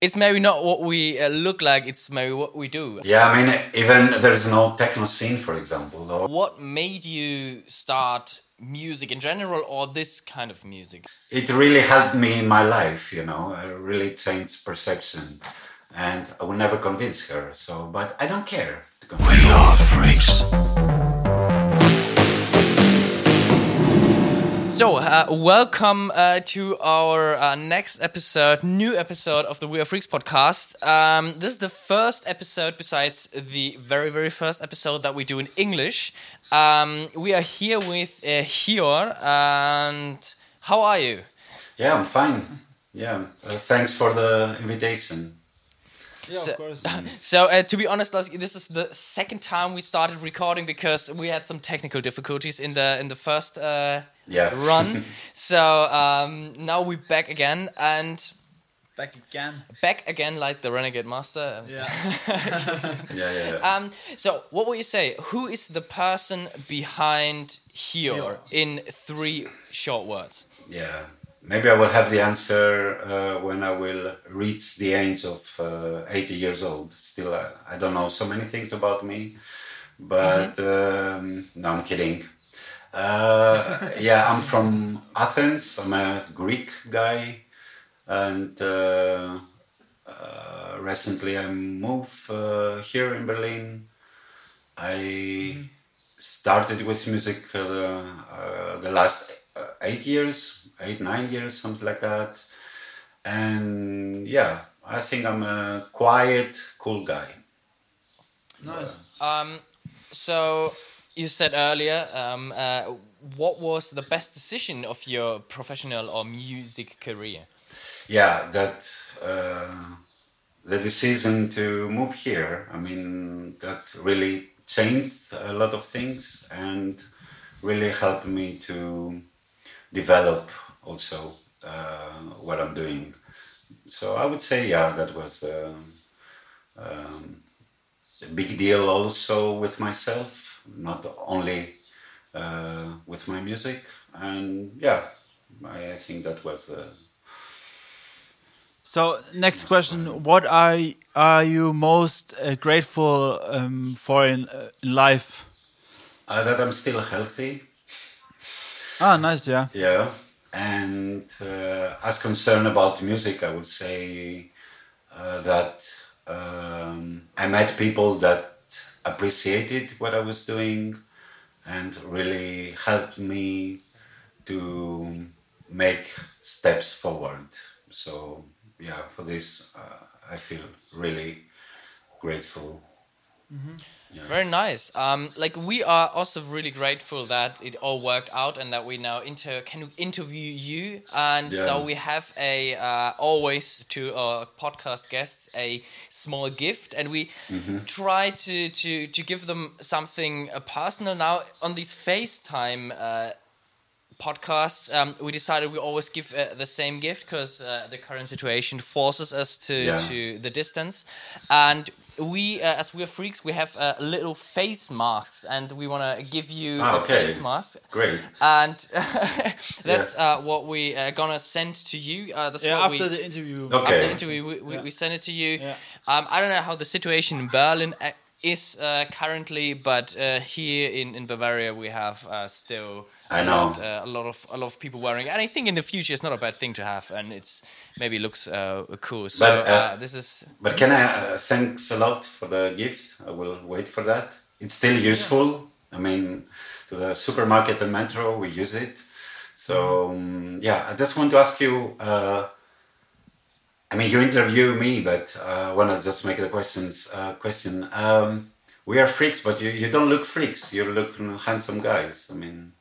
it's maybe not what we uh, look like it's maybe what we do Yeah, I mean, even there's no techno scene, for example. Or what made you start music in general or this kind of music it really helped me in my life, you know. It really changed perception, and I would never convince her. So, but I don't care. to We are freaks. So, uh, welcome uh, to our uh, next episode, new episode of the We Are Freaks podcast. Um, this is the first episode, besides the very, very first episode that we do in English. Um, we are here with uh, Hior, and how are you? Yeah, I'm fine. Yeah, uh, thanks for the invitation. Yeah, So- of course. So, uh, to be honest, this is the second time we started recording because we had some technical difficulties in the in the first uh, Yeah. run. so um, now we're back again and Back again. back again like the Renegade Master. Yeah. Yeah, yeah. yeah. Um, so, what would you say? Who is the person behind here Hior. in three short words? Yeah, maybe I will have the answer uh, when I will reach the age of uh, 80 years old. Still, I, I don't know so many things about me, but um, no, I'm kidding. Uh, yeah, I'm from Athens. I'm a Greek guy, and uh, uh, recently I moved uh, here in Berlin. I started with music uh, uh, the last uh, eight years, eight nine years, something like that. And yeah, I think I'm a quiet, cool guy. Nice. Um, so, you said earlier, um, uh, what was the best decision of your professional or music career? Yeah, that uh, the decision to move here. I mean, that really changed a lot of things and really helped me to develop also uh, what I'm doing. So I would say, yeah, that was um, a big deal also with myself, not only uh, with my music. And yeah, I, I think that was So next question: What are are you most uh, grateful um, for in uh, in life? uh, that I'm still healthy. Ah, nice. Yeah. Yeah. And uh, as concerned about music, I would say uh, that um, I met people that appreciated what I was doing and really helped me to make steps forward. So, yeah, for this, uh, I feel really grateful. Yeah. Very nice. Um, like we are also really grateful that it all worked out and that we now inter can interview you. And so we have a uh, always to our podcast guests a small gift, and we Mm-hmm. try to to to give them something uh, personal. Now on these FaceTime. Uh, podcasts um, we decided we always give uh, the same gift because uh, the current situation forces us to Yeah. to the distance and we uh, as we're freaks we have uh, little face masks and we want to give you Ah, a okay. face mask Great. and that's uh, what we are gonna send to you uh, that's Yeah. what After we, the interview. Okay. after the interview we, we, Yeah. we send it to you Yeah. um, I don't know how the situation in Berlin uh, is uh, currently but uh, here in, in Bavaria we have uh, still I a know. lot, uh, a lot of a lot of people wearing it. and I think in the future it's not a bad thing to have and it's maybe looks uh, cool so But, uh, this is But can I uh, thanks a lot for the gift? I will wait for that. It's still useful. I mean, to the supermarket and metro, we use it. So um, yeah, I just want to ask you. I mean, you interview me, but uh, I want to just make the questions. Uh, question: um, We are freaks, but you, you don't look freaks. You look handsome guys. I mean,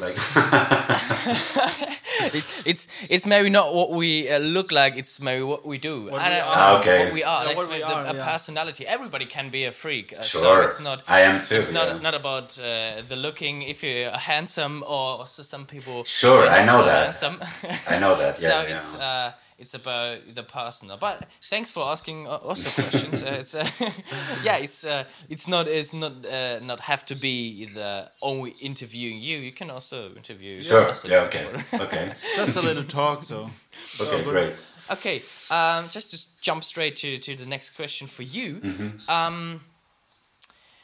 like it, it's it's maybe not what we uh, look like. It's maybe what we do. What I we are. Okay. What we are. Yeah, what we the- are, a yeah. personality. Everybody can be a freak. Uh, So sure, it's not. I am too. It's not yeah. not about uh, the looking. If you're handsome, or also some people. Sure, I know so that. Handsome. I know that. Yeah, so yeah. it's uh, it's about the personal. But thanks for asking uh, also questions. uh, it's uh, yeah, it's uh, it's not it's not uh, not have to be the only interviewing you. You can also interview. Sure. Yeah. Okay. Okay. Just a little talk. So. Okay. but- Great. Okay, um, just to jump straight to, to the next question for you. Mm-hmm. Um,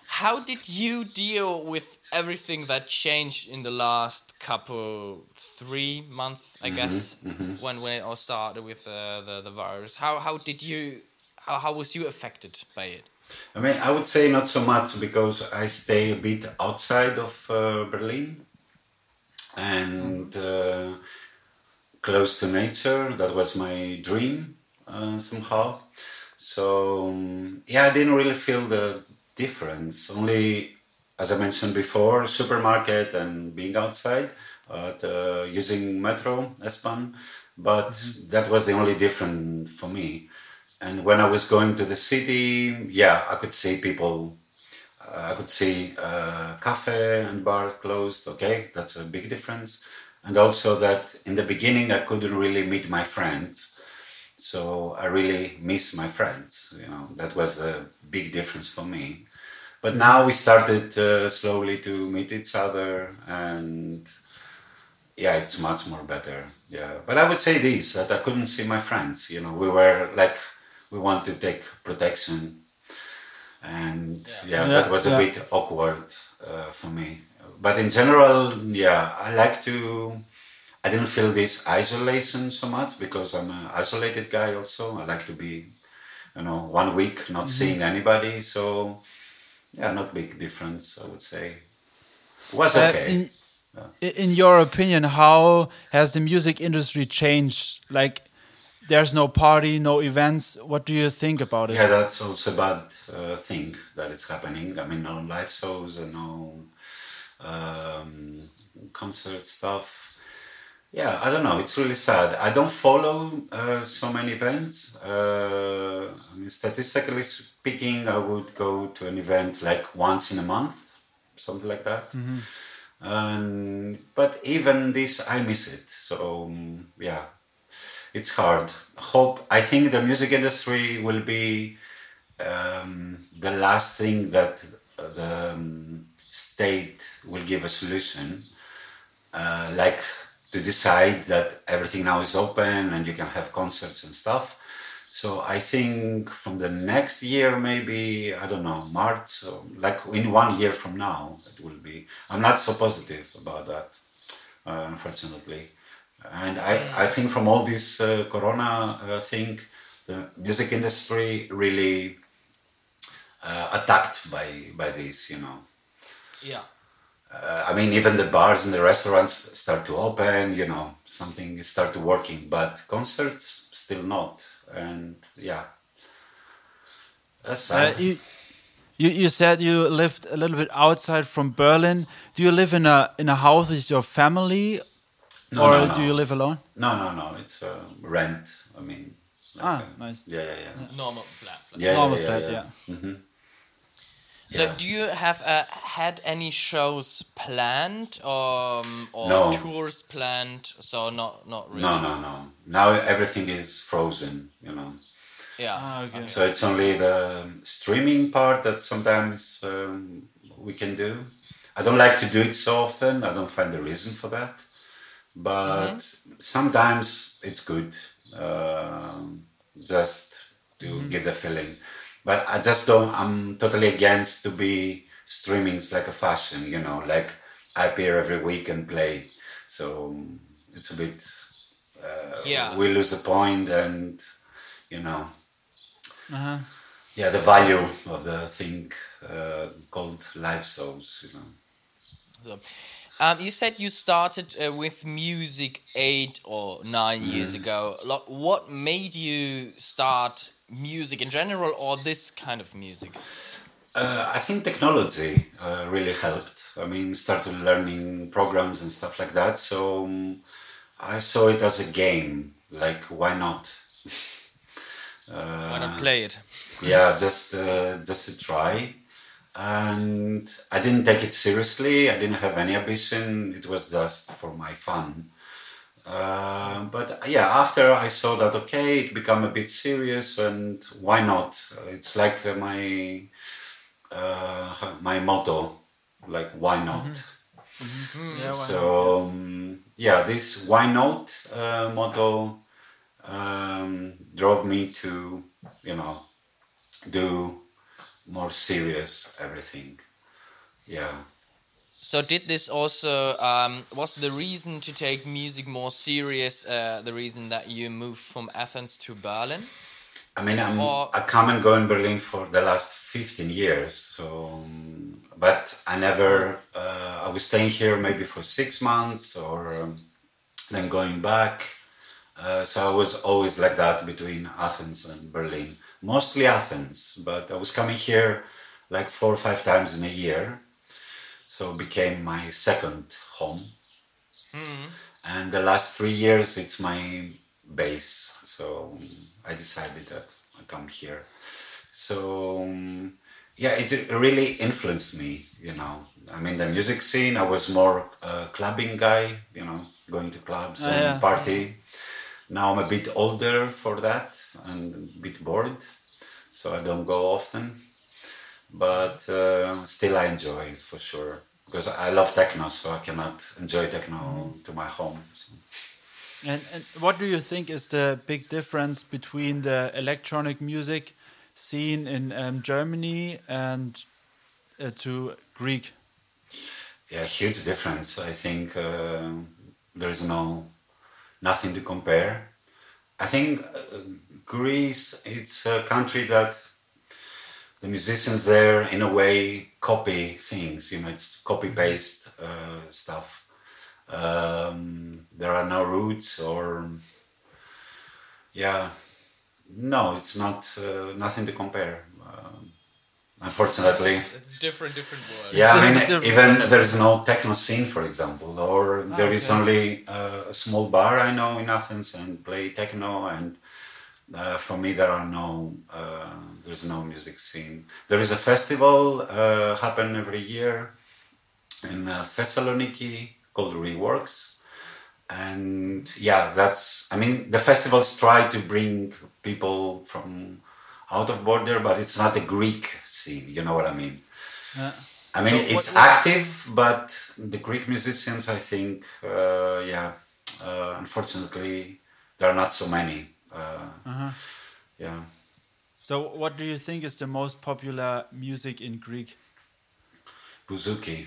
how did you deal with everything that changed in the last couple three months? I Mm-hmm. guess when when it all started with uh, the the virus. How how did you how, how was you affected by it? I mean, I would say not so much because I stay a bit outside of uh, Berlin and uh, close to nature. That was my dream uh, somehow. So, um, yeah, I didn't really feel the difference. Only, as I mentioned before, supermarket and being outside, uh, using metro, S-Bahn. But that was the only difference for me. And when I was going to the city, yeah, I could see people. Uh, I could see uh, cafe and bar closed. Okay, that's a big difference. And also that in the beginning I couldn't really meet my friends, so I really miss my friends. You know, that was a big difference for me. But now we started uh, slowly to meet each other, and yeah, it's much more better. Yeah, but I would say this that I couldn't see my friends. You know, we were like we want to take protection, and yeah, Yeah, that was a bit awkward uh, for me. But in general, yeah, I like to. I didn't feel this isolation so much because I'm an isolated guy. Also, I like to be, you know, one week not seeing anybody. So, yeah, not big difference. I would say. It Was Uh, okay. in, your opinion, how has the music industry changed? Like, there's no party, no events. What do you think about it? Yeah, that's also a bad uh, thing that it's happening. I mean, no live shows and no um, concert stuff. Yeah, I don't know. It's really sad. I don't follow uh, so many events. Uh, I mean, statistically speaking, I would go to an event like once in a month, something like that. But even this, I miss it. So um, yeah, it's hard. Hope I think the music industry will be um, the last thing that the um, state will give a solution, uh, like to decide that everything now is open and you can have concerts and stuff. So I think from the next year, maybe I don't know, March, or like in one year from now, it will be. I'm not so positive about that, uh, unfortunately. And I, I think from all this uh, Corona uh, thing, the music industry really uh, attacked by by this, you know. Yeah. Uh, I mean, even the bars and the restaurants start to open, you know, something start to working, but concerts still not. And yeah, that's Uh, you, you you said you lived a little bit outside from Berlin. Do you live in a in a house with your family, No, or no, no. do you live alone? no, no, no, it's uh, rent. I mean, like, Ah, uh, nice. Yeah, yeah, yeah. Normal flat. flat. yeah, Normal yeah, flat, yeah, yeah. Mhm. So, Yeah. do you have uh, had any shows planned um, or No. tours planned? So not not really. No, no, no. Now everything is frozen, you know. Yeah. Ah, okay. So it's only the streaming part that sometimes um, we can do. I don't like to do it so often. I don't find the reason for that. But sometimes it's good um, just to give the feeling. But I just don't, I'm totally against to be streamings like a fashion, you know, like I appear every week and play. So it's a bit, uh, Yeah. we lose the point and, you know, Uh-huh. yeah, the value of the thing uh, called live shows, you know. So, um, you said you started uh, with music eight or nine years ago. Lo- What made you start music in general, or this kind of music? Uh, I think technology uh, really helped. I mean, started learning programs and stuff like that. So um, I saw it as a game. Like, why not? Why not play it? yeah, just uh, just to try. And I didn't take it seriously. I didn't have any ambition. It was just for my fun. Uh, but yeah, after I saw that okay, it became a bit serious, and why not? It's like uh, my uh, my motto, like why not? Yeah, why? So um, yeah, this why not uh, motto um, drove me to, you know, do more serious everything. Yeah. So did this also um, was the reason to take music more serious? Uh, the reason that you moved from Athens to Berlin? I mean, I'm, Or- I come and go in Berlin for the last 15 years. So, um, but I never, uh, I was staying here maybe for six months or um, then going back. Uh, so I was always like that between Athens and Berlin. Mostly Athens, but I was coming here like four or five times in a year. So it became my second home. And the last three years, it's my base. So I decided that I come here. So yeah, it really influenced me. You know, I mean, the music scene. I was more a clubbing guy. You know, going to clubs Ah, and yeah. party. Now I'm a bit older for that and a bit bored, so I don't go often. But uh, still, I enjoy for sure because I love techno, so I cannot enjoy techno to my home. So. And, and what do you think is the big difference between the electronic music scene in um, Germany and uh, to Greek? Yeah, huge difference. I think uh, there's no nothing to compare. I think uh, Greece it's a country that the musicians there in a way copy things. You know, it's copy paste uh, stuff. Um, there are no roots or yeah, no, it's not uh, nothing to compare. Um, unfortunately. Different, different world. Yeah, I mean, Different- even there is no techno scene, for example, or there is okay. only uh, a small bar I know in Athens and play techno, and uh, for me there are no, uh, there's no music scene. There is a festival uh, happen every year in uh, Thessaloniki called Reworks, and yeah, that's. I mean, the festivals try to bring people from out of border, but it's not a Greek scene. You know what I mean? Yeah. I mean, So it's what- active, but the Greek musicians, I think, uh, yeah, uh, unfortunately, there are not so many. Uh, Uh-huh. Yeah, So, what do you think is the most popular music in Greek? bouzouki.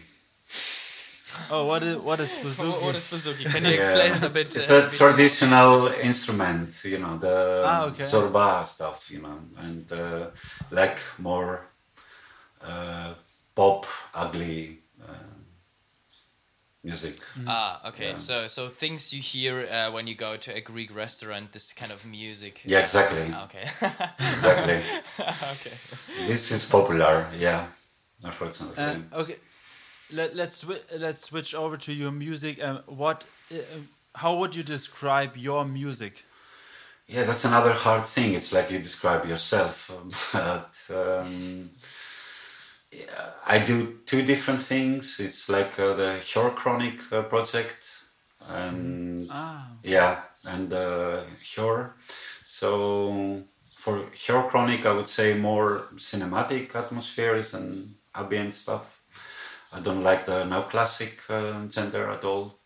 Oh, what is what is What, bouzouki? what is bouzouki? Can you explain it a bit? It's uh, a bit- traditional instrument, you know, the Ah, okay. zorba stuff, you know, and uh, like more uh, pop, ugly uh, music. Ah, okay. So, so things you hear uh, when you go to a Greek restaurant, this kind of music. Yeah, exactly, Okay. exactly. okay. this is popular, yeah, unfortunately. Uh, okay, Let, let's let's switch over to your music. Um, what, uh, how would you describe your music? Yeah, that's another hard thing. It's like you describe yourself. But um, yeah, I do two different things. It's like uh, the Hior Chronik uh, project, and Ah, yeah, and uh. So for Hior Chronik, I would say more cinematic atmospheres and ambient stuff. I don't like the neoclassic uh, gender at all.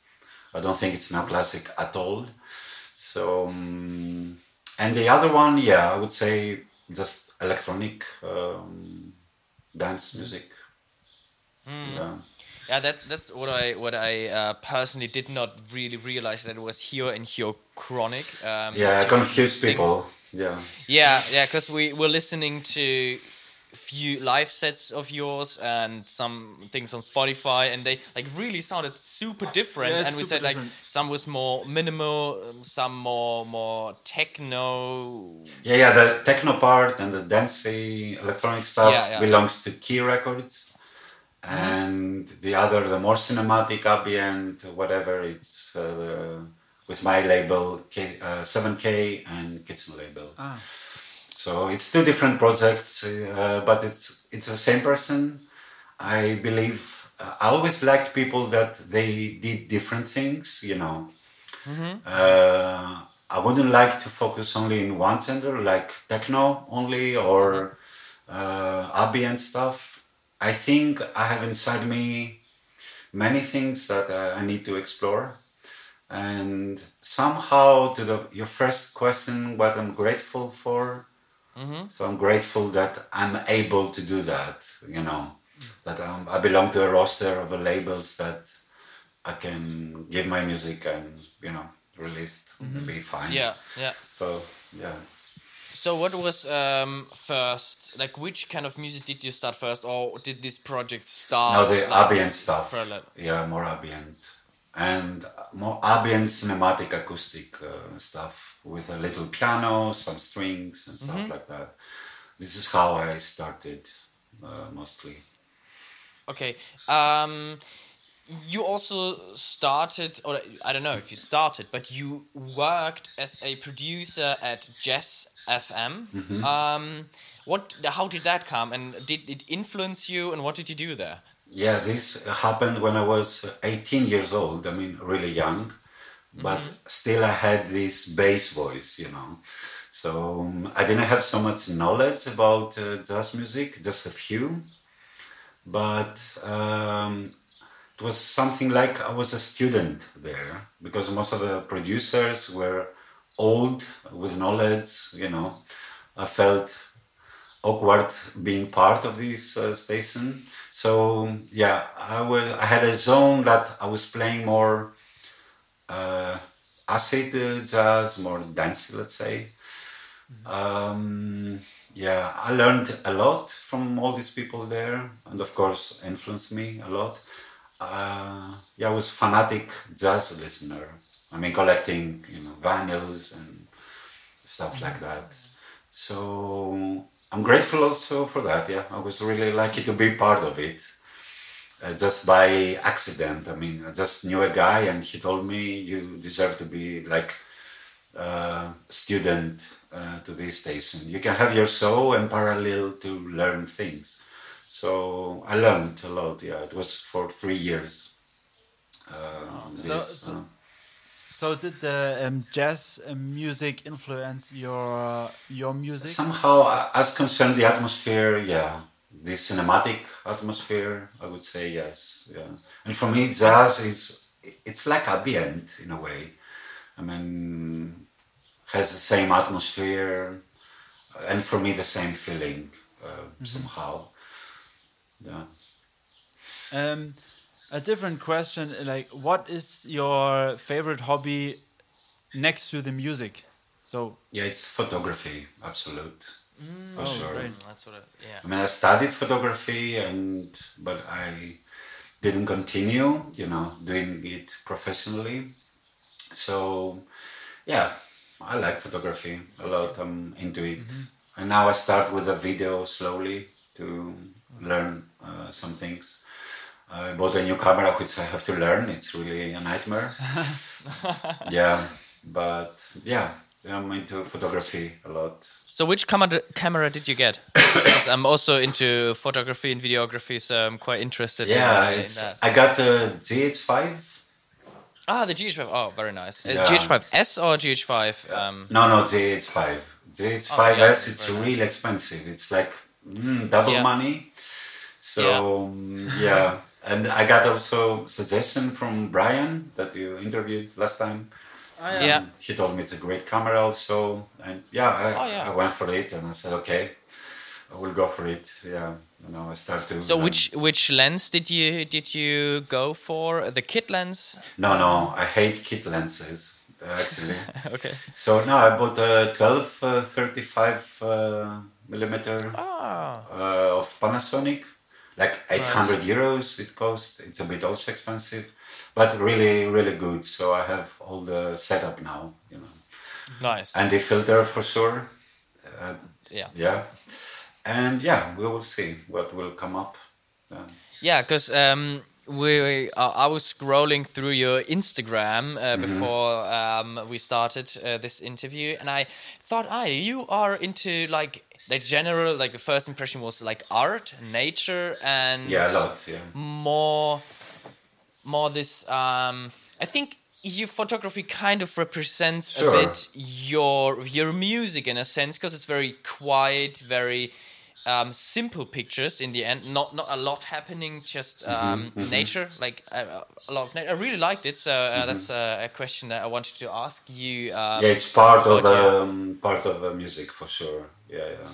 I don't think it's neoclassic at all. So, um, and the other one, yeah, I would say just electronic um, dance music. Yeah. Yeah, that that's what I what I uh, personally did not really realize that it was here in Hior Chronik. Um, Yeah, I two confuse people. Yeah. Yeah, yeah, because we were listening to few live sets of yours and some things on Spotify, and they like really sounded super different. Yeah, and we super said like some was more minimal, some more more techno. Yeah, yeah, the techno part and the dancey electronic stuff Yeah, yeah. belongs to Ki Records. And the other, the more cinematic, ambient, whatever, it's uh, with my label, K, uh, 7K and Kitchen label. ah, So it's two different projects, uh, but it's it's the same person. I believe uh, I always liked people that they did different things. You know, uh, I wouldn't like to focus only in one gender, like techno only or uh, ambient stuff. I think I have inside me many things that uh, I need to explore. And somehow, to the your first question, what I'm grateful for. So I'm grateful that I'm able to do that. You know, that I'm, I belong to a roster of labels that I can give my music and you know released and be fine. Yeah, yeah. So yeah. So what was um, first? Like, which kind of music did you start first, or did this project start? No, the like, ambient stuff. Yeah, more ambient. And more ambient cinematic acoustic uh, stuff with a little piano, some strings, and stuff Mm-hmm. like that. This is how I started uh, mostly. Okay. Um, you also started, or I don't know if you started, but you worked as a producer at Jazz FM. Mm-hmm. Um, what? How did that come, and did it influence you, and what did you do there? Yeah, this happened when I was 18 years old. I mean, really young, but still I had this bass voice, you know. So um, I didn't have so much knowledge about uh, jazz music, just a few. But um, it was something like I was a student there because most of the producers were old with knowledge, you know. I felt awkward being part of this uh, station. So yeah, I was. I had a zone that I was playing more uh, acid uh, jazz, more dancey, let's say. Um, yeah, I learned a lot from all these people there, and of course, influenced me a lot. Uh, yeah, I was fanatic jazz listener. I mean, collecting you know vinyls and stuff like that. So I'm grateful also for that. Yeah, I was really lucky to be part of it. Uh, just by accident. I mean, I just knew a guy, and he told me you deserve to be like uh, student uh, to this station. You can have your show and parallel to learn things. So I learned a lot. Yeah, it was for three years. Uh, So- this, so- uh, So did the um, jazz uh, music influence your your music? somehow, uh, as concerned the atmosphere, yeah, the cinematic atmosphere, I would say yes. Yeah, and for me, jazz is it's like ambient in a way. I mean, has the same atmosphere, and for me, the same feeling uh, somehow. Yeah. Um, a different question, like, what is your favorite hobby next to the music? So, Yeah, it's photography, absolute, for oh, sure. great. That's what. I, yeah. I mean, I studied photography, and but I didn't continue, you know, doing it professionally. So, yeah, I like photography a lot. I'm into it, and now I start with a video slowly to learn uh, some things. I bought a new camera, which I have to learn. It's really a nightmare. yeah, but yeah, I'm into photography a lot. So which camera camera did you get? Because I'm also into photography and videography, so I'm quite interested. Yeah, in, in it's. that. I got the GH5 Ah, the GH5. Oh, very nice. Uh, Yeah. GH5S or GH5? Um, No, no, GH5. GH5S, Oh, yeah, it's very nice. really expensive. It's like mm, double Yeah. money. So, um, yeah. And I got also suggestion from Brian that you interviewed last time. Yeah. Um, he told me it's a great camera also. And yeah, I, Oh, yeah. I went for it and I said, okay, I will go for it. Yeah. You know, I start to. So learn. which which lens did you did you go for? The kit lens? No, no, I hate kit lenses, uh, actually. okay. So no, I bought a 12 uh, 35 uh, millimeter Ah. uh, of Panasonic, like 800 euros it cost. It's a bit also expensive, but really, really good. So I have all the setup now, you know, Nice. and the filter for sure. Uh, yeah. yeah, and yeah, we will see what will come up. Uh, Yeah, because um, we uh, I was scrolling through your Instagram uh, before um, we started uh, this interview, and I thought, ah, you are into like the general like the first impression was like art, nature, and yeah, a lot. Yeah, more more this um i think your photography kind of represents Sure. a bit your your music in a sense because it's very quiet very um, simple pictures in the end. Not not a lot happening, just Mm-hmm, um, nature, like uh, a lot of nature. I really liked it, so uh, Mm-hmm. that's uh, a question that I wanted to ask you. Um, yeah, it's part of um, part of uh, music for sure. Yeah, yeah.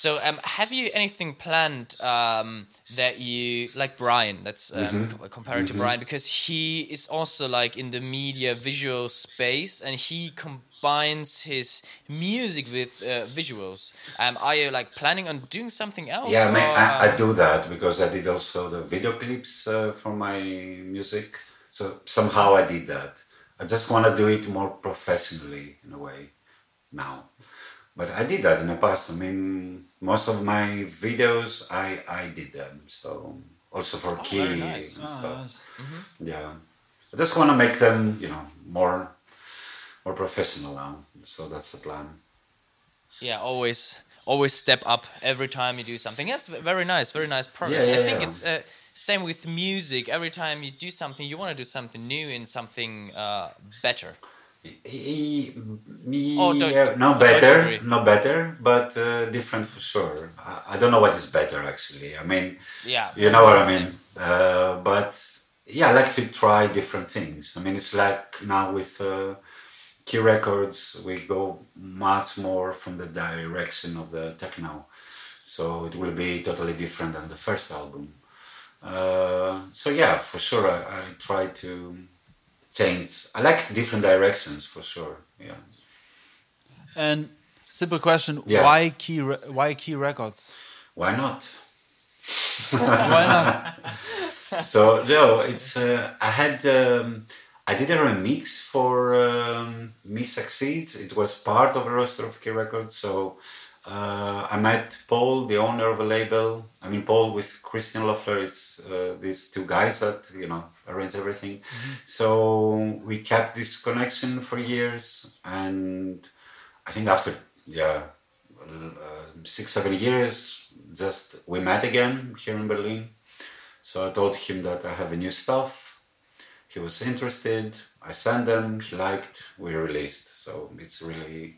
So, um, have you anything planned um, that you like Brian? That's um, Mm-hmm. co- comparing to Brian because he is also like in the media visual space, and he combines his music with uh, visuals. Um, are you like planning on doing something else? Yeah, I, mean, I, I do that because I did also the video clips uh, for my music. So somehow I did that. I just want to do it more professionally in a way now. But I did that in the past. I mean, most of my videos, I, I did them. So also for Oh, very nice. and Ah, stuff. nice. Yeah, I just want to make them, you know, more more professional now. So that's the plan. yeah, always always step up every time you do something. That's very nice, very nice progress. Yeah, I think yeah. it's uh, same with music. Every time you do something, you want to do something new and something uh, better. E- me, Oh, yeah, no better, no better, but uh, different for sure. I, I don't know what is better actually. I mean, Yeah, you know what I mean. Uh, but yeah, I like to try different things. I mean, it's like now with uh, Ki Records, we go much more from the direction of the techno, so it will be totally different than the first album. Uh, so yeah, for sure, I, I try to change. I like different directions for sure. Yeah. And simple question: Yeah. Why Ki? Why Ki records? Why not? Why not? so no, it's uh, I had um, I did a remix for um, Me Succeeds. It was part of a roster of Ki Records. So uh, I met Paul, the owner of a label. I mean Paul with Christian Loeffler. It's uh, these two guys that you know arrange everything. So we kept this connection for years, and I think after yeah uh, six seven years, just we met again here in Berlin. So I told him that I have a new stuff. He was interested. I sent them. He liked. We released. So it's really,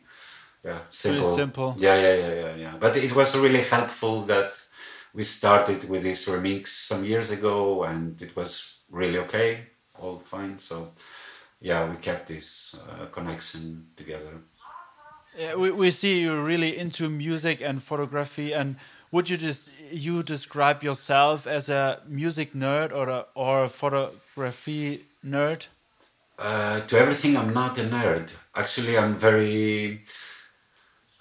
yeah, simple. simple. Yeah, yeah, yeah, yeah, yeah. But it was really helpful that we started with this remix some years ago, and it was really okay, all fine. So yeah, we kept this uh, connection together. Yeah, we, we see you're really into music and photography. And would you just you describe yourself as a music nerd or a, or a photography nerd? Uh, to everything, I'm not a nerd. Actually, I'm very.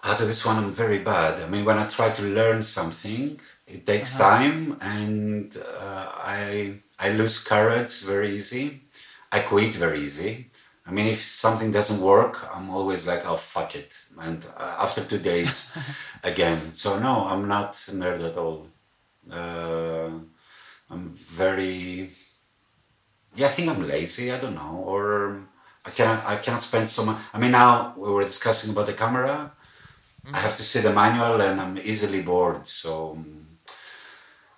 Out of this one, I'm very bad. I mean, when I try to learn something, it takes time, and uh, I I lose courage very easy. I quit very easy. I mean, if something doesn't work, I'm always like, "Oh fuck it," and uh, after two days, again. So no, I'm not a nerd at all. Uh, I'm very yeah, I think I'm lazy. I don't know, or I cannot. I cannot spend so much. I mean, now we were discussing about the camera. I have to see the manual, and I'm easily bored. So, um,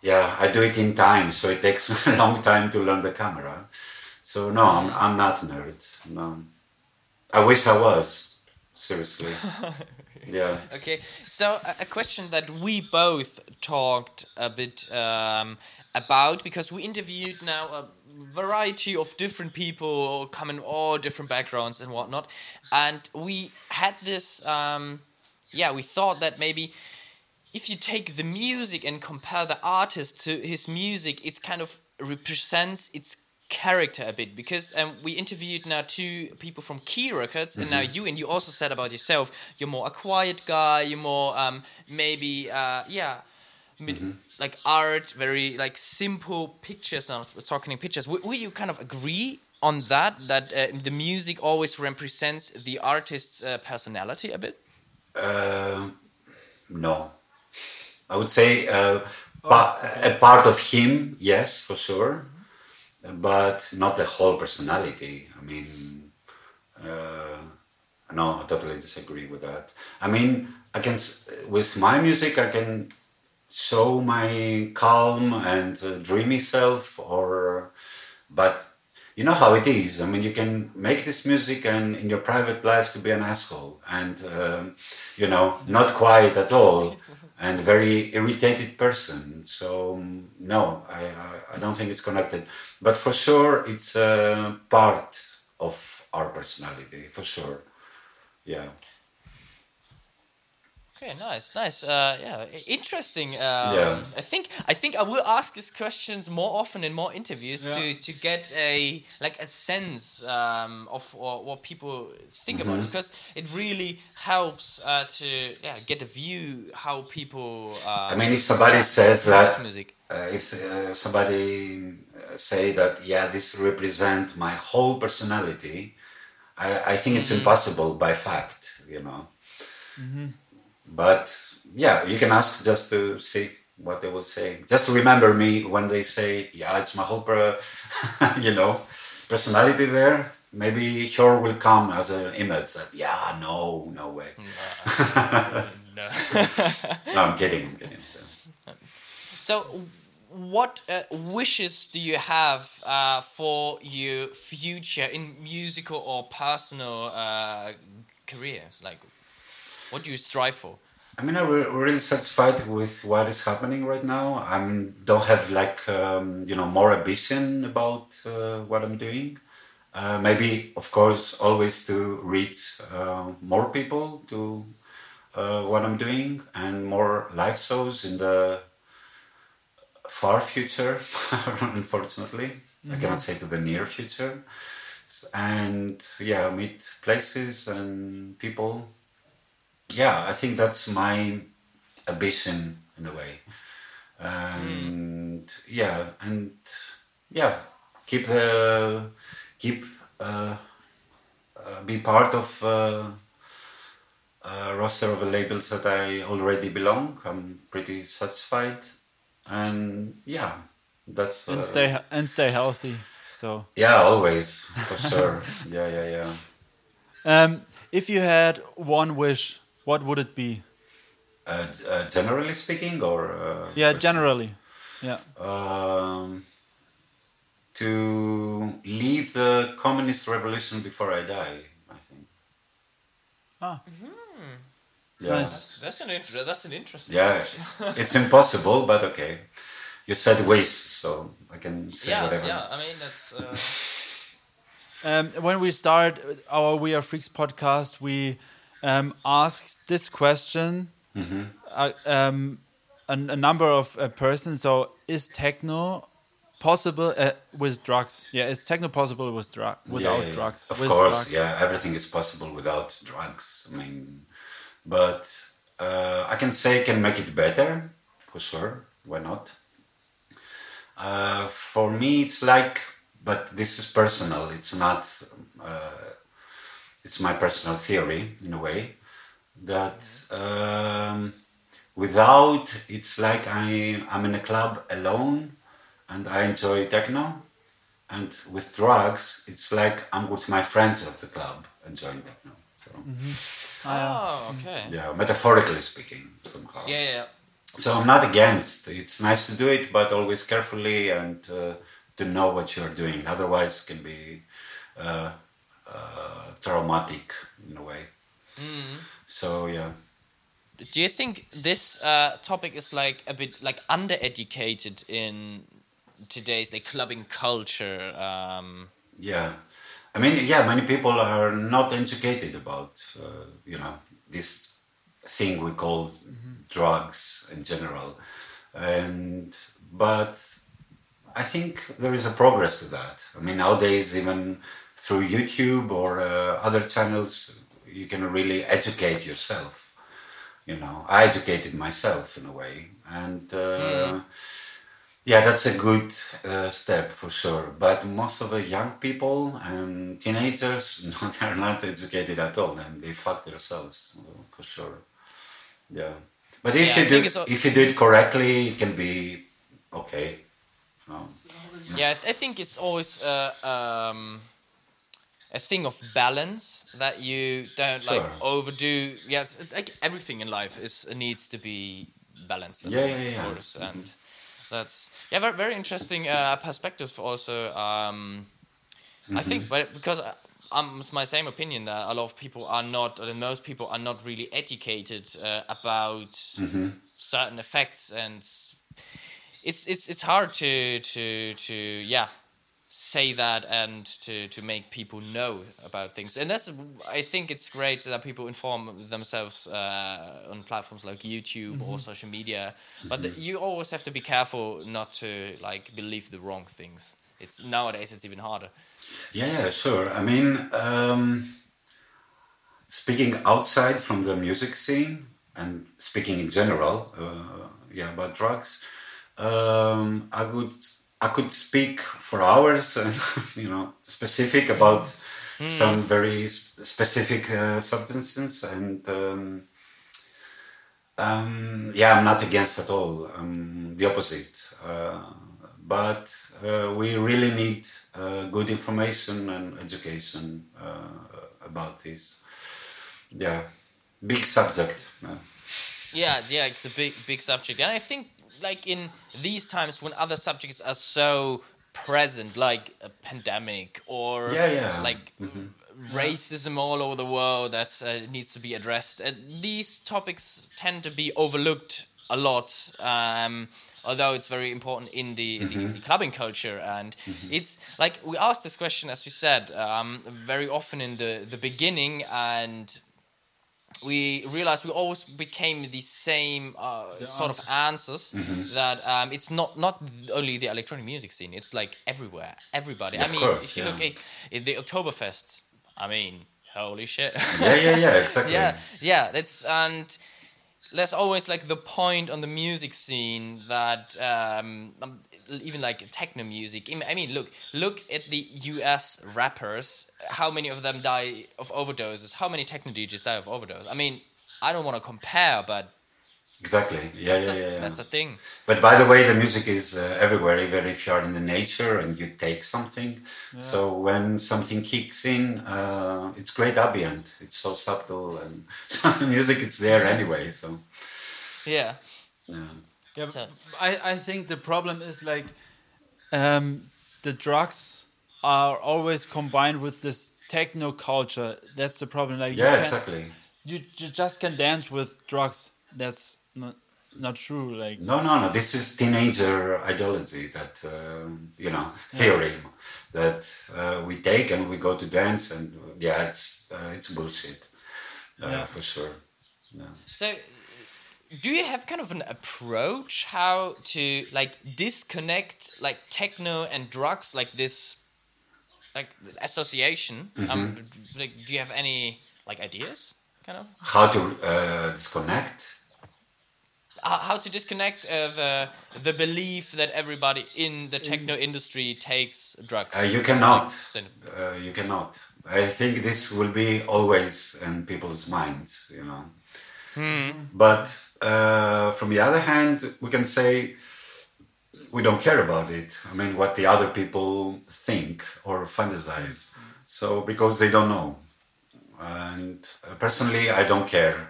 yeah, I do it in time. So it takes a long time to learn the camera. So no, I'm I'm not a nerd. No, I wish I was. Seriously. yeah. Okay, so a, a question that we both talked a bit um, about because we interviewed now a variety of different people coming all different backgrounds and whatnot, and we had this. Um, yeah, we thought that maybe if you take the music and compare the artist to his music, it kind of represents its character a bit because um, we interviewed now two people from Ki Records and now you and you also said about yourself you're more a quiet guy you're more um, maybe uh, yeah mid, like art very like simple pictures now talking pictures. Will, will you kind of agree on that that uh, the music always represents the artist's uh, personality a bit Uh, no. I would say uh, pa- a part of him, yes, for sure, but not the whole personality. I mean, uh, no, I totally disagree with that. I mean, I can with my music, I can show my calm and uh, dreamy self, or but you know how it is. I mean, you can make this music and in your private life to be an asshole and um, you know not quiet at all. and very irritated person. So um, no, I, I, I don't think it's connected. But for sure, it's a part of our personality. For sure, yeah. Okay, nice, nice. Uh, yeah, interesting. Um, Yeah. I think I think I will ask these questions more often in more interviews Yeah. to to get a like a sense um, of or, what people think about Mm-hmm. it because it really helps uh, to yeah get a view how people. Uh, I mean, if somebody says that, music. uh, if uh, somebody uh, say that, yeah, this represent my whole personality, I, I think it's impossible by fact, you know. But yeah, you can ask just to see what they will say. Just remember me when they say, yeah, it's my whole, you know, personality there. Maybe Hior will come as an image that, yeah, no, no way. no. No, I'm kidding. I'm kidding. So, what uh, wishes do you have uh, for your future in musical or personal uh, career? Like, what do you strive for? I mean, I'm re- really satisfied with what is happening right now. I don't have like um, you know more ambition about uh, what I'm doing. Uh, maybe, of course, always to reach uh, more people to uh, what I'm doing and more live shows in the far future. unfortunately, I cannot say to the near future. And yeah, meet places and people yeah, I think that's my ambition in a way. And yeah, and yeah, keep the keep uh, uh, be part of uh, a roster of the labels that I already belong. I'm pretty satisfied, and yeah, that's and uh, stay and stay healthy. So, yeah, always for sure. yeah, yeah, yeah. um, if you had one wish, what would it be? Uh, uh, generally speaking, or uh, Yeah, generally. Yeah. um, to leave the communist revolution before I die. I think. Ah. Yeah. Nice. That's an int- that's an interesting. Yeah, it's impossible, but okay. You said waste, so I can say yeah, whatever. yeah. I mean, that's. Uh, Um, when we start our We Are Freaks podcast, we um, asked this question Mm-hmm. uh, um, a, a number of uh, persons. So, is techno possible uh, with drugs? Yeah, is techno possible with Yeah, without yeah, yeah. drugs? Of With course, drugs? yeah, everything is possible without drugs. I mean, but uh, I can say can make it better for sure. Why not? Uh, for me, it's like, but this is personal. It's not. Uh, it's my personal theory in a way that um, without it's like I I'm in a club alone and I enjoy techno and with drugs it's like I'm with my friends at the club enjoying techno so oh, okay. yeah metaphorically speaking somehow Yeah, yeah. so I'm not against it's nice to do it but always carefully and uh, to know what you're doing otherwise it can be uh, uh, traumatic in a way. So yeah. Do you think this uh, topic is like a bit like undereducated in today's like clubbing culture? Um, Yeah, I mean, yeah, many people are not educated about, uh, you know, this thing we call drugs in general, and but I think there is a progress to that. I mean, nowadays, even through YouTube or uh, other channels, you can really educate yourself. You know, I educated myself in a way, and. Uh, yeah, that's a good uh, step for sure. But most of the young people and teenagers, no, they're not educated at all, and they fuck themselves for sure. Yeah, but if Yeah, you do, all- if you do it correctly, it can be okay. Um, yeah, I think it's always uh, um, a thing of balance that you don't like Sure. overdo. Yeah, like everything in life is needs to be balanced. Yeah, yeah, yeah. course, and that's yeah, very very interesting uh, perspectives also. Um, I Mm-hmm. think, but because I- um, it's my same opinion that a lot of people are not, or most people are not really educated uh, about Mm-hmm. certain effects, and it's it's it's hard to to to yeah say that and to to make people know about things. And that's i think it's great that people inform themselves uh, on platforms like youtube or social media. But th- you always have to be careful not to like believe the wrong things. It's nowadays it's even harder. Yeah, yeah, sure. I mean, um, speaking outside from the music scene and speaking in general, uh, yeah, about drugs, um, I would I could speak for hours and you know specific about some very sp- specific uh, substances and. Um, um, yeah, I'm not against at all. Um, the opposite. Uh, but uh, we really need uh, good information and education uh, about this. Yeah, big subject. Yeah, yeah, it's a big, big subject, and I think like in these times when other subjects are so present, like a pandemic or Yeah, yeah. like racism all over the world that uh, needs to be addressed. Uh, these topics tend to be overlooked a lot. Um, Although it's very important in the, in the, the clubbing culture, and it's like we asked this question, as we said, um, very often in the, the beginning, and we realized we always became the same uh, sort of answers Mm-hmm. that um, it's not not only the electronic music scene it's like everywhere everybody i mean course, if you yeah. look at, at the oktoberfest i mean holy shit yeah, yeah, yeah, exactly. yeah yeah that's and there's always like the point on the music scene that um, even like techno music I mean- look look at the us rappers how many of them die of overdoses how many techno djs die of overdose i mean i don't want to compare but Exactly. Yeah, that's, yeah, a, yeah, yeah. that's a thing But by the way, the music is uh, everywhere, even if you are in the nature and you take something. So when something kicks in, uh, it's great ambient. It's so subtle, and so the music is there anyway. So yeah yeah. Yeah, So- I, I think the problem is like um, the drugs are always combined with this techno culture. That's the problem. Like you yeah, can't- exactly. You, you just can dance with drugs. That's not not true. Like No, no, no. This is teenager ideology that um, you know theory that uh, we take and we go to dance, and yeah, it's uh, it's bullshit uh, Yeah. for sure. Yeah. So, do you have kind of an approach how to like disconnect like techno and drugs, like this, like association? Um, like, do you have any like ideas, kind of? How to uh, disconnect? How how to disconnect uh, the the belief that everybody in the techno industry takes drugs? Uh, you cannot. Uh, you cannot. I think this will be always in people's minds, you know. But uh, from the other hand, we can say we don't care about it. I mean, what the other people think or fantasize. So, because they don't know. And uh, personally, I don't care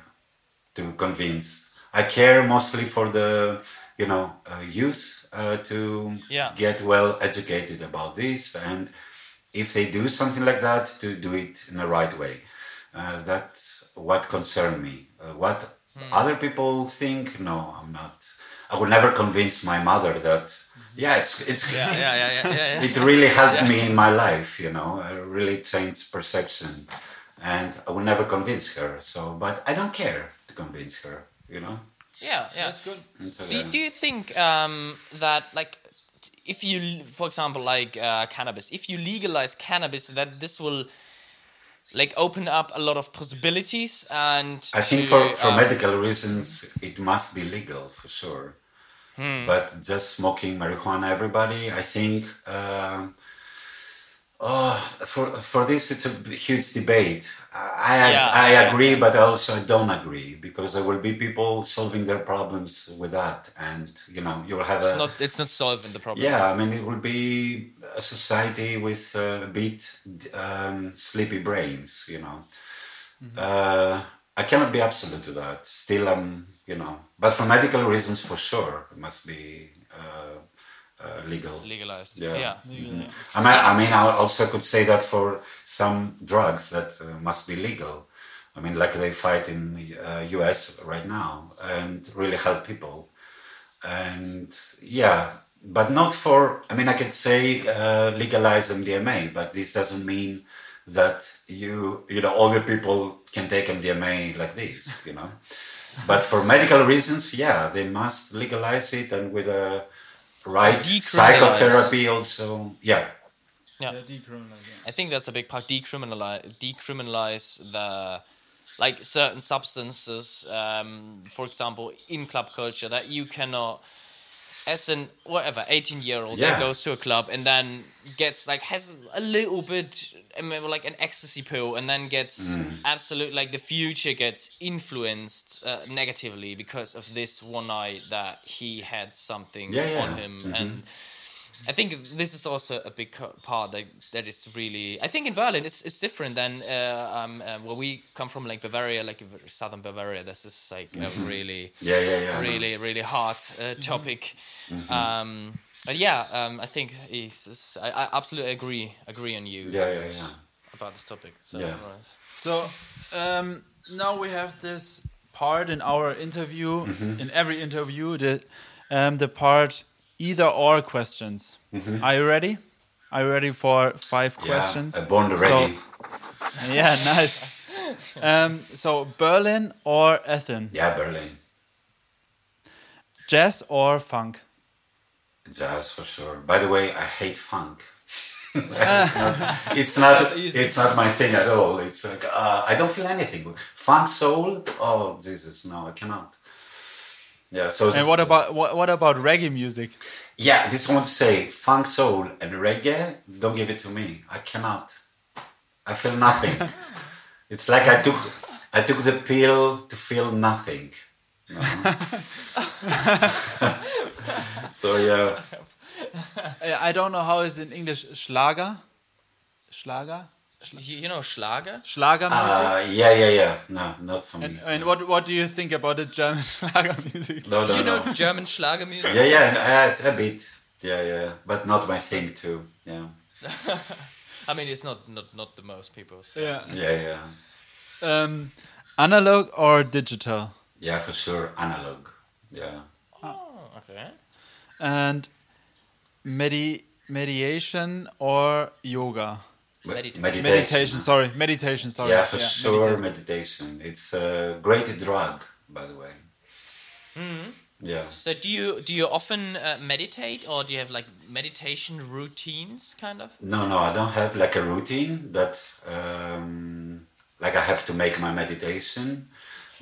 to convince. I care mostly for the, you know, uh, youth uh, to Yeah. get well educated about this, and if they do something like that, to do it in the right way. Uh, that's what concern me. Uh, what other people think, no, I'm not. I will never convince my mother that. Yeah, it's it's. yeah, yeah, yeah, yeah, yeah. yeah. it really helped me in my life, you know. It really changed perception, and I will never convince her. So, but I don't care to convince her, you know. Yeah, yeah. That's good. So, Do, yeah. do you think um, that like if you for example like uh, cannabis if you legalize cannabis that this will like open up a lot of possibilities and I think to, for, for um, medical reasons, it must be legal for sure. Hmm. But just smoking marijuana, everybody, I think. Um, oh, for for this, it's a huge debate. I I, Yeah, I agree, but also I don't agree because there will be people solving their problems with that, and you know you'll have it's a not it's not solving the problem yeah, I mean, it will be a society with uh, a bit um, sleepy brains, you know. Uh, I cannot be absolute to that. Still, I'm, you know, but for medical reasons, for sure, it must be uh, uh, legal. legalized Yeah. yeah, Yeah. I mean, I mean, I also could say that for some drugs that uh, must be legal. I mean, like they fight in uh, US right now and really help people. And yeah, but not for, I mean, I could say uh, legalize MDMA, but this doesn't mean that you, you know, all the people can take MDMA like this, you know. but for medical reasons, yeah, they must legalize it and with a right psychotherapy also. Yeah, Yeah. Yeah, yeah. I think that's a big part. Decriminalize, decriminalize the like certain substances. Um, for example, in club culture, that you cannot, as an whatever eighteen year old Yeah. that goes to a club and then gets like has a little bit like an ecstasy pill and then gets Mm. absolute like the future gets influenced uh, negatively because of this one night that he had something Yeah, yeah. on him Mhm. and. I think this is also a big part that that is really. I think in Berlin it's it's different than uh, um, uh, where we come from, like Bavaria, like southern Bavaria. This is like a really, yeah, yeah, yeah. Really, really hard uh, topic. Um, but yeah, um, I think it's, it's- I, I absolutely agree agree on you. Yeah, yeah, yeah. About this topic. So, Yeah. right. So um, now we have this part in our interview, Mm-hmm. in every interview, the um, the part either or questions. Are you ready? Are you ready for five Mm-hmm. Yeah, questions? uh, born So- ready. yeah, nice. Um, so Berlin or Athens? yeah, Berlin. Jazz or funk? Jazz for sure. By the way, I hate funk. it's not. It's not. It's not my thing at all. It's like uh, I don't feel anything. Funk soul. Oh Jesus, no, I cannot. Yeah. So. And what about what, what about reggae music? Yeah, this I want to say. Funk soul and reggae. Don't give it to me. I cannot. I feel nothing. it's like I took. I took the pill to feel nothing. you know? so yeah. I don't know how is in English. Schlager, Schlager, You, you know Schlager? Schlager music. Uh, yeah, yeah, yeah. No, not for me. and and what what do you think about the German Schlager music? No, no, you know. German Schlager music? Yeah, yeah, uh, a bit. Yeah, yeah, but not my thing too. Yeah, I mean, it's not not not the most people's. Yeah. yeah, yeah, Um, analog or digital? yeah, for sure. Analog. Yeah. Oh, okay. And medi mediation or yoga? Me- Meditation. Meditation. Meditation. Sorry, meditation. Sorry. Yeah, for sure. meditation. Meditation. It's a great drug, by the way. Mm-hmm. Yeah. So do you do you often uh, meditate or do you have like meditation routines kind of? No, no, I don't have like a routine that, um, like I have to make my meditation.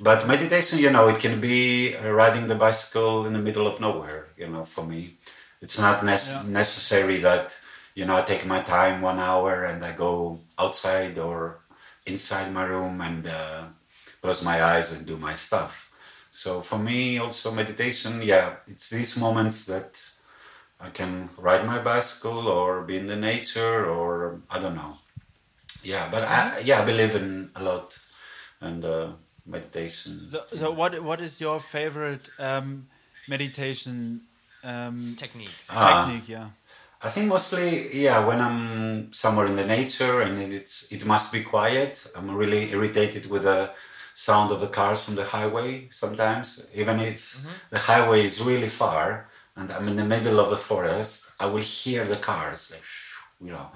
But meditation, you know, it can be uh, riding the bicycle in the middle of nowhere, you know, for me. It's not nec- Yeah. necessary that, you know, I take my time one hour and I go outside or inside my room and uh, close my eyes and do my stuff. So for me, also meditation, yeah, it's these moments that I can ride my bicycle or be in the nature or I don't know. Yeah, but I, yeah, I believe in a lot and uh, meditation. So, so what what is your favorite um, meditation um, Technique. Ah. technique? Yeah. I think mostly, yeah, when I'm somewhere in the nature and it's it must be quiet. I'm really irritated with the sound of the cars from the highway sometimes. Even if the highway is really far and I'm in the middle of the forest, I will hear the cars, like, you know.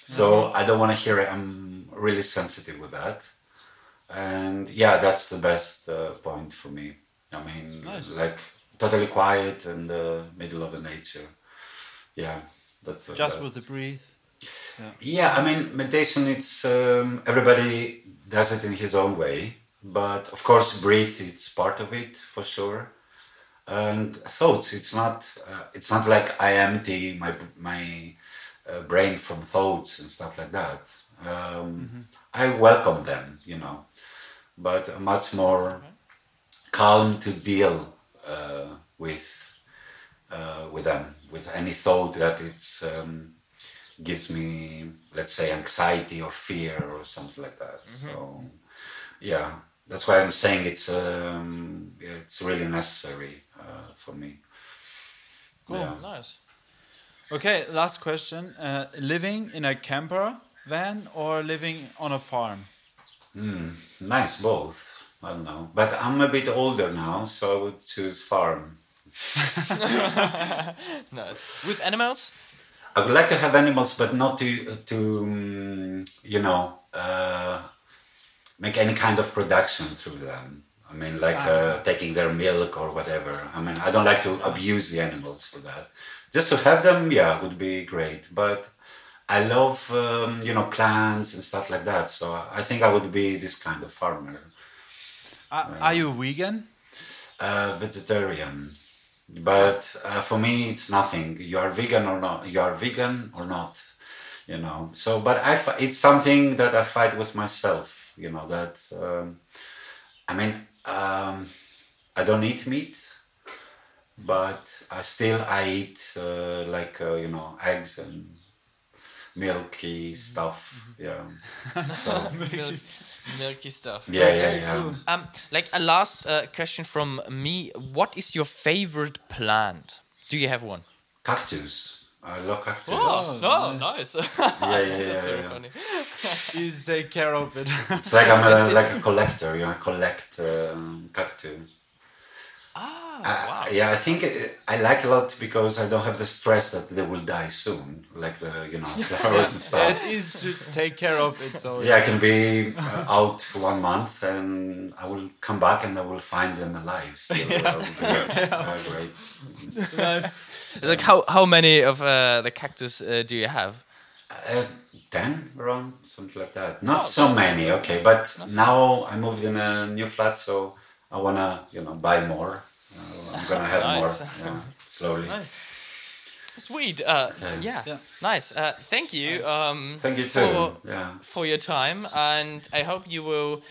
So I don't want to hear it. I'm really sensitive with that. And yeah, that's the best uh, point for me. I mean, Nice. like totally quiet in the middle of the nature. Yeah, that's Just best. with the breathe. Yeah, I mean, meditation. It's um, everybody does it in his own way, but of course, breathe. It's part of it for sure. And thoughts. It's not. Uh, it's not like I empty my my uh, brain from thoughts and stuff like that. Um, I welcome them, you know, but much more calm to deal uh, with uh, with them, with any thought that it's. Um, gives me let's say anxiety or fear or something like that so yeah that's why i'm saying it's um it's really necessary uh, for me Cool. Yeah. Nice. Okay, last question. Uh, living in a camper van or living on a farm? Nice, both. I don't know, but I'm a bit older now, so I would choose farm. With animals? I would like to have animals, but not to to um, you know uh, make any kind of production through them. I mean, like uh, taking their milk or whatever. I mean, I don't like to abuse the animals for that. Just to have them, yeah, would be great. But I love um, you know plants and stuff like that. So I think I would be this kind of farmer, Are, are you vegan? uh, vegetarian. But uh, for me, it's nothing. You are vegan or not. You are vegan or not. You know. So, but I, fi- it's something that I fight with myself. You know that. Um, I mean, um, I don't eat meat, but I still I eat uh, like uh, you know eggs and milky stuff. Yeah. So Milk, milky stuff. yeah, yeah, yeah. Um, like a last uh, question from me. What is your favorite plant? Do you have one? Cactus. I love cactus. Oh, oh nice. Yeah, yeah, yeah. That's very yeah. funny. You take care of it. It's like I'm a, like a collector, you know, I collect um, cactus. Ah, I- wow. yeah, I think it, I like a lot because I don't have the stress that they will die soon, like the you know flowers and it's stuff. easy to take care of it. So Yeah, I can be uh, out for one month and I will come back and I will find them alive still. yeah. yeah, great. nice. Like how how many of uh, the cactus uh, do you have? Uh, ten around something like that. Not so many, okay. But now I moved in a new flat, so I wanna you know buy more. Uh, I'm gonna have Nice. more, yeah, slowly. Nice. Sweet. Uh, Okay. yeah. Yeah. Nice. Uh, thank you. Um, Thank you too. For, yeah. for your time, and I hope you will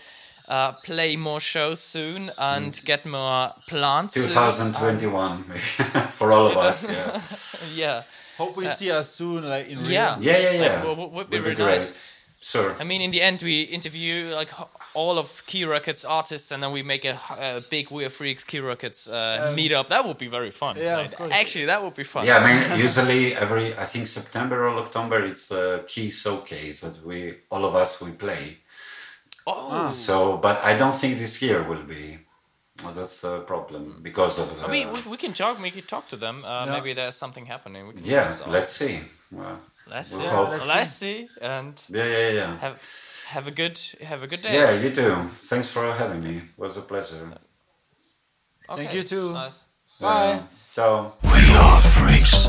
uh, play more shows soon and Mm. get more plants. 2021 maybe for all of us. Yeah. Yeah. Hope we see us soon, like in real. Yeah. Yeah, yeah, yeah. Like, would- would be Would very nice. Sure. I mean, in the end, we interview like all of Ki Records artists, and then we make a big We Are Freaks Ki Records uh, meetup. That would be very fun. Yeah, right? Actually, that would be fun. Yeah, I mean, usually every I think September or October it's the Ki showcase that we all of us we play. Oh, So, but I don't think this year will be. Well, that's the problem because of the. I mean, we, we can talk. We can talk to them. Uh, Yeah. Maybe there's something happening. We can yeah, let's see. Well, let's we'll yeah, hope. let's, let's see and yeah, yeah, yeah. have have a good have a good day. Yeah, you too. Thanks for having me. It was a pleasure. Okay. Thank you too. Nice. Bye. Yeah. Ciao. We are freaks.